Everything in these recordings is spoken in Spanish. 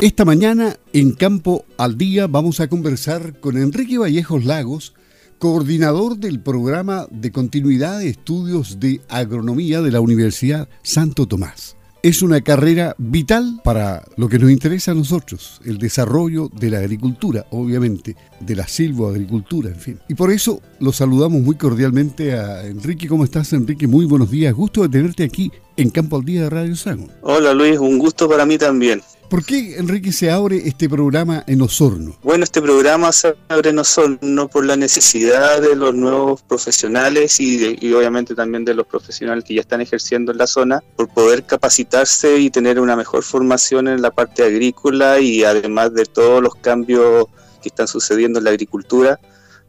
Esta mañana en Campo al Día vamos a conversar con Enrique Vallejos Lagos, coordinador del programa de continuidad de estudios de agronomía de la Universidad Santo Tomás. Es una carrera vital para lo que nos interesa a nosotros, el desarrollo de la agricultura, obviamente, de la silvoagricultura, en fin. Y por eso lo saludamos muy cordialmente a Enrique. ¿Cómo estás, Enrique? Muy buenos días. Gusto de tenerte aquí en Campo al Día de Radio Sango. Hola, Luis. Un gusto para mí también. ¿Por qué, Enrique, se abre este programa en Osorno? Bueno, este programa se abre en Osorno por la necesidad de los nuevos profesionales y, y, obviamente también de los profesionales que ya están ejerciendo en la zona, por poder capacitarse y tener una mejor formación en la parte agrícola y además de todos los cambios que están sucediendo en la agricultura.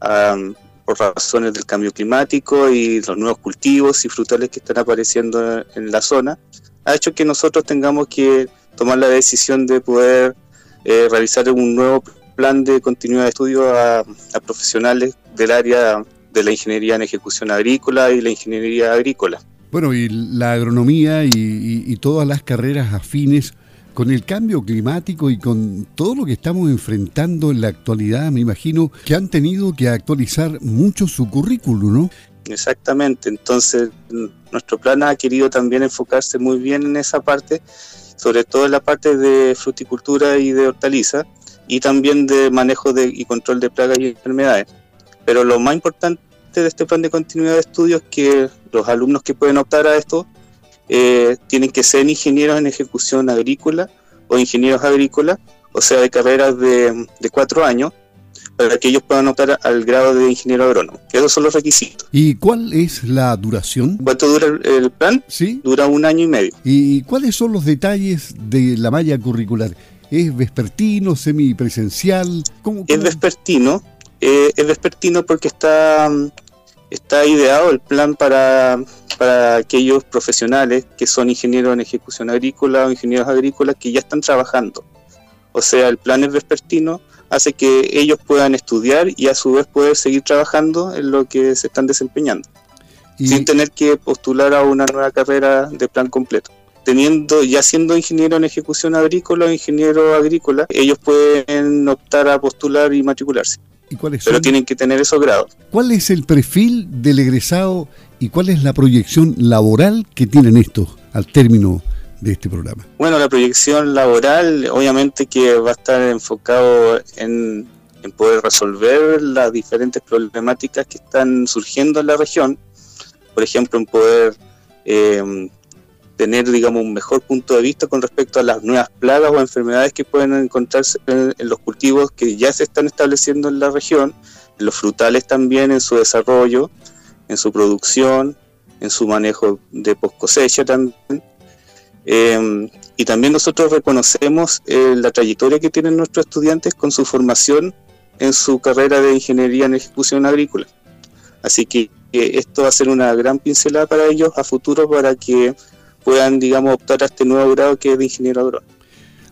Um, por razones del cambio climático y los nuevos cultivos y frutales que están apareciendo en la zona, ha hecho que nosotros tengamos que tomar la decisión de poder eh, realizar un nuevo plan de continuidad de estudio a, profesionales del área de la ingeniería en ejecución agrícola y la ingeniería agrícola. Bueno, y la agronomía y, todas las carreras afines con el cambio climático y con todo lo que estamos enfrentando en la actualidad, me imagino que han tenido que actualizar mucho su currículum, ¿no? Exactamente, entonces nuestro plan ha querido también enfocarse muy bien en esa parte sobre todo en la parte de fruticultura y de hortaliza, y también de manejo de, y control de plagas y enfermedades. Pero lo más importante de este plan de continuidad de estudios es que los alumnos que pueden optar a esto eh, tienen que ser ingenieros en ejecución agrícola o ingenieros agrícolas, o sea, de carreras de, de cuatro años, para que ellos puedan optar al grado de ingeniero agrónomo. Esos son los requisitos. ¿Y cuál es la duración? ¿Cuánto dura el, plan? Sí. Dura un año y medio. ¿Y cuáles son los detalles de la malla curricular? ¿Es vespertino, semipresencial? ¿Cómo, Es vespertino. Eh, es vespertino porque está, está ideado el plan para, para aquellos profesionales que son ingenieros en ejecución agrícola o ingenieros agrícolas que ya están trabajando. O sea, el plan es vespertino hace que ellos puedan estudiar y a su vez poder seguir trabajando en lo que se están desempeñando, sin tener que postular a una nueva carrera de plan completo. Teniendo, ya siendo ingeniero en ejecución agrícola o ingeniero agrícola, ellos pueden optar a postular y matricularse. ¿Y cuáles Pero tienen que tener esos grados. ¿Cuál es el perfil del egresado y cuál es la proyección laboral que tienen estos al término de este programa? Bueno, la proyección laboral obviamente que va a estar enfocado en, poder resolver las diferentes problemáticas que están surgiendo en la región, por ejemplo, en poder eh, tener, digamos, un mejor punto de vista con respecto a las nuevas plagas o enfermedades que pueden encontrarse en, los cultivos que ya se están estableciendo en la región, en los frutales también, en su desarrollo, en su producción, en su manejo de post cosecha también, Em, y también nosotros reconocemos eh, la trayectoria que tienen nuestros estudiantes con su formación en su carrera de ingeniería en ejecución agrícola. Así que esto va a ser una gran pincelada para ellos a futuro para que puedan, digamos, optar a este nuevo grado que es de ingeniero agrónomo.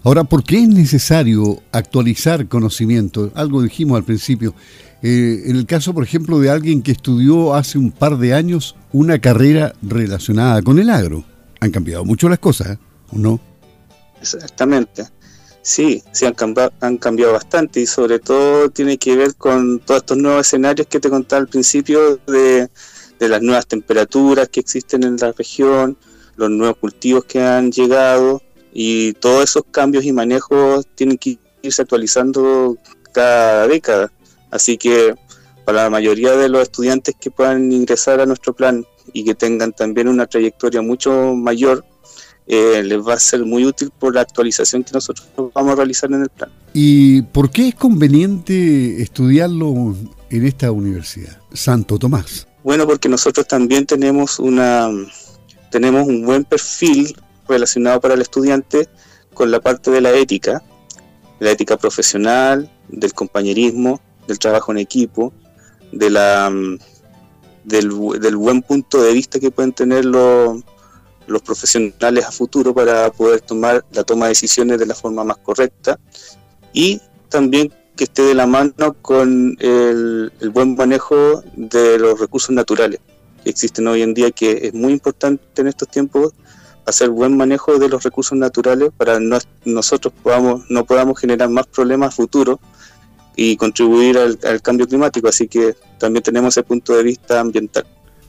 Ahora, ¿por qué es necesario actualizar conocimiento? Algo dijimos al principio. Eh, en el caso, por ejemplo, de alguien que estudió hace un par de años una carrera relacionada con el agro han cambiado mucho las cosas, ¿eh? no? Exactamente. Sí, sí han cambiado, han cambiado bastante y sobre todo tiene que ver con todos estos nuevos escenarios que te contaba al principio de, las nuevas temperaturas que existen en la región, los nuevos cultivos que han llegado y todos esos cambios y manejos tienen que irse actualizando cada década. Así que para la mayoría de los estudiantes que puedan ingresar a nuestro plan y que tengan también una trayectoria mucho mayor, eh, les va a ser muy útil por la actualización que nosotros vamos a realizar en el plan. ¿Y por qué es conveniente estudiarlo en esta universidad, Santo Tomás? Bueno, porque nosotros también tenemos una tenemos un buen perfil relacionado para el estudiante con la parte de la ética, la ética profesional, del compañerismo, del trabajo en equipo, de la del, buen punto de vista que pueden tener los, los profesionales a futuro para poder tomar la toma de decisiones de la forma más correcta y también que esté de la mano con el, buen manejo de los recursos naturales que existen hoy en día, que es muy importante en estos tiempos hacer buen manejo de los recursos naturales para no, nosotros podamos, no podamos generar más problemas futuros y contribuir al, cambio climático. Así que también tenemos ese punto de vista ambiental.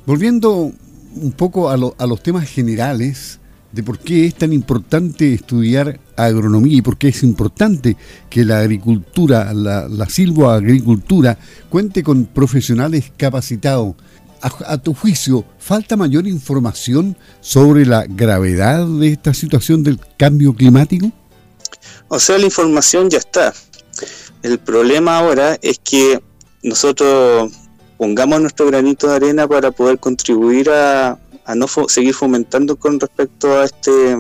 Volviendo un poco a, a los temas generales, de por qué es tan importante estudiar agronomía y por qué es importante que la agricultura, la, la silvoagricultura, cuente con profesionales capacitados. A, tu juicio, ¿falta mayor información sobre la gravedad de esta situación del cambio climático? O sea, la información ya está. El problema ahora es que nosotros pongamos nuestro granito de arena para poder contribuir a, a no seguir fomentando con respecto a este,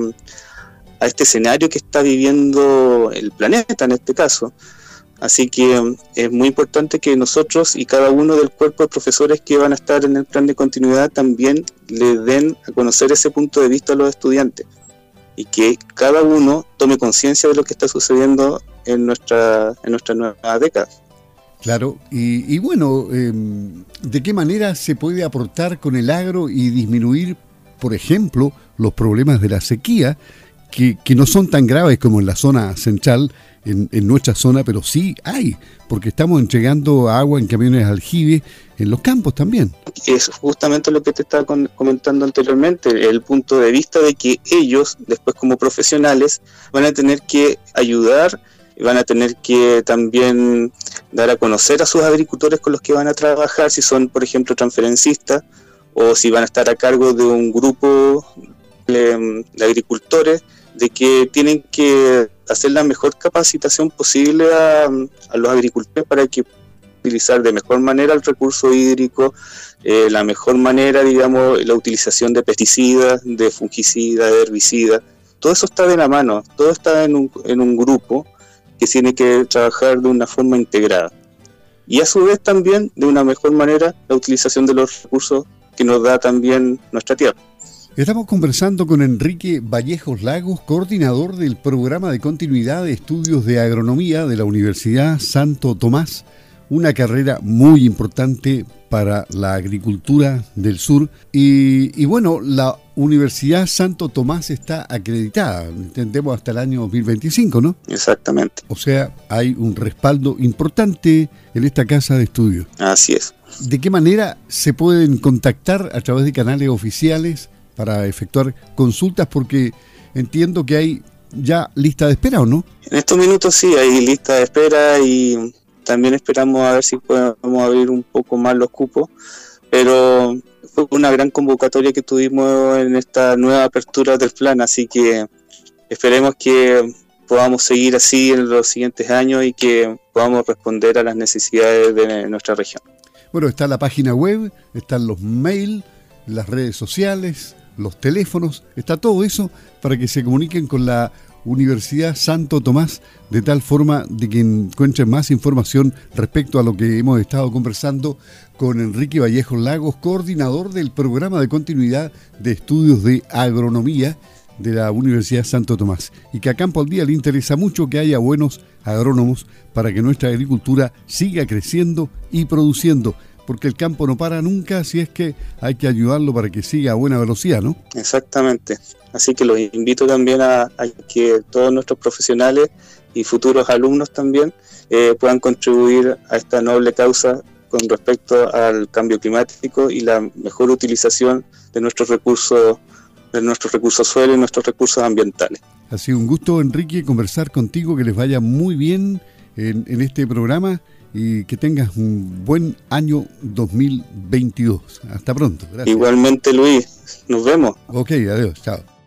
a este escenario que está viviendo el planeta en este caso. Así que es muy importante que nosotros y cada uno del cuerpo de profesores que van a estar en el plan de continuidad también le den a conocer ese punto de vista a los estudiantes y que cada uno tome conciencia de lo que está sucediendo en nuestra, en nuestra nueva década. Claro, y, bueno, em, ¿de qué manera se puede aportar con el agro y disminuir, por ejemplo, los problemas de la sequía, que, no son tan graves como en la zona central, en, nuestra zona, pero sí hay, porque estamos entregando agua en camiones aljibe en los campos también. Es justamente lo que te estaba comentando anteriormente, el punto de vista de que ellos, después como profesionales, van a tener que ayudar van a tener que también dar a conocer a sus agricultores con los que van a trabajar, si son, por ejemplo, transferencistas o si van a estar a cargo de un grupo de, agricultores, de que tienen que hacer la mejor capacitación posible a, los agricultores para que utilizar de mejor manera el recurso hídrico, eh, la mejor manera, digamos, la utilización de pesticidas, de fungicidas, de herbicidas. Todo eso está de la mano, todo está en un, en un grupo que tiene que trabajar de una forma integrada. Y a su vez también de una mejor manera la utilización de los recursos que nos da también nuestra tierra. Estamos conversando con Enrique Vallejos Lagos, coordinador del programa de continuidad de estudios de agronomía de la Universidad Santo Tomás una carrera muy importante para la agricultura del sur. Y, bueno, la Universidad Santo Tomás está acreditada, entendemos hasta el año 2025, ¿no? Exactamente. O sea, hay un respaldo importante en esta casa de estudios. Así es. ¿De qué manera se pueden contactar a través de canales oficiales para efectuar consultas? Porque entiendo que hay ya lista de espera, ¿o no? En estos minutos sí, hay lista de espera y también esperamos a ver si podemos abrir un poco más los cupos, pero fue una gran convocatoria que tuvimos en esta nueva apertura del plan, así que esperemos que podamos seguir así en los siguientes años y que podamos responder a las necesidades de nuestra región. Bueno, está la página web, están los mails, las redes sociales, los teléfonos, está todo eso para que se comuniquen con la Universidad Santo Tomás, de tal forma de que encuentren más información respecto a lo que hemos estado conversando con Enrique Vallejo Lagos, coordinador del programa de continuidad de estudios de agronomía de la Universidad Santo Tomás, y que a Campo al Día le interesa mucho que haya buenos agrónomos para que nuestra agricultura siga creciendo y produciendo porque el campo no para nunca, si es que hay que ayudarlo para que siga a buena velocidad, ¿no? Exactamente. Así que los invito también a, que todos nuestros profesionales y futuros alumnos también eh, puedan contribuir a esta noble causa con respecto al cambio climático y la mejor utilización de nuestros recursos de nuestros recursos suelo y nuestros recursos ambientales. Ha sido un gusto, Enrique, conversar contigo, que les vaya muy bien en, en este programa y que tengas un buen año 2022. Hasta pronto. Igualmente, Luis. Nos vemos. Ok, adiós. Chao.